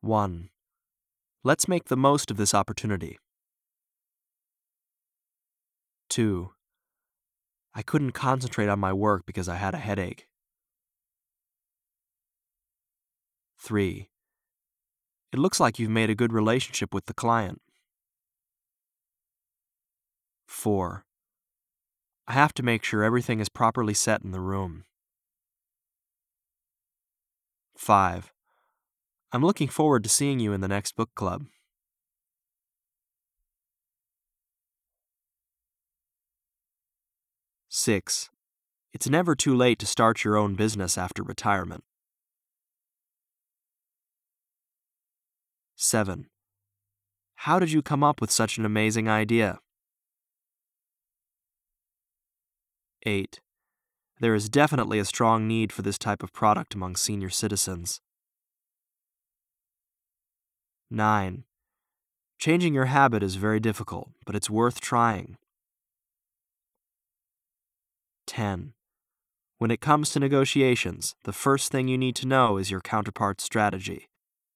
1. Let's make the most of this opportunity. 2. I couldn't concentrate on my work because I had a headache. 3. It looks like you've made a good relationship with the client. 4. I have to make sure everything is properly set in the room. 5. I'm looking forward to seeing you in the next book club. Six. It's never too late to start your own business after retirement. 7. How did you come up with such an amazing idea? 8. There is definitely a strong need for this type of product among senior citizens. 9. Changing your habit is very difficult, but it's worth trying. 10. When it comes to negotiations, the first thing you need to know is your counterpart's strategy.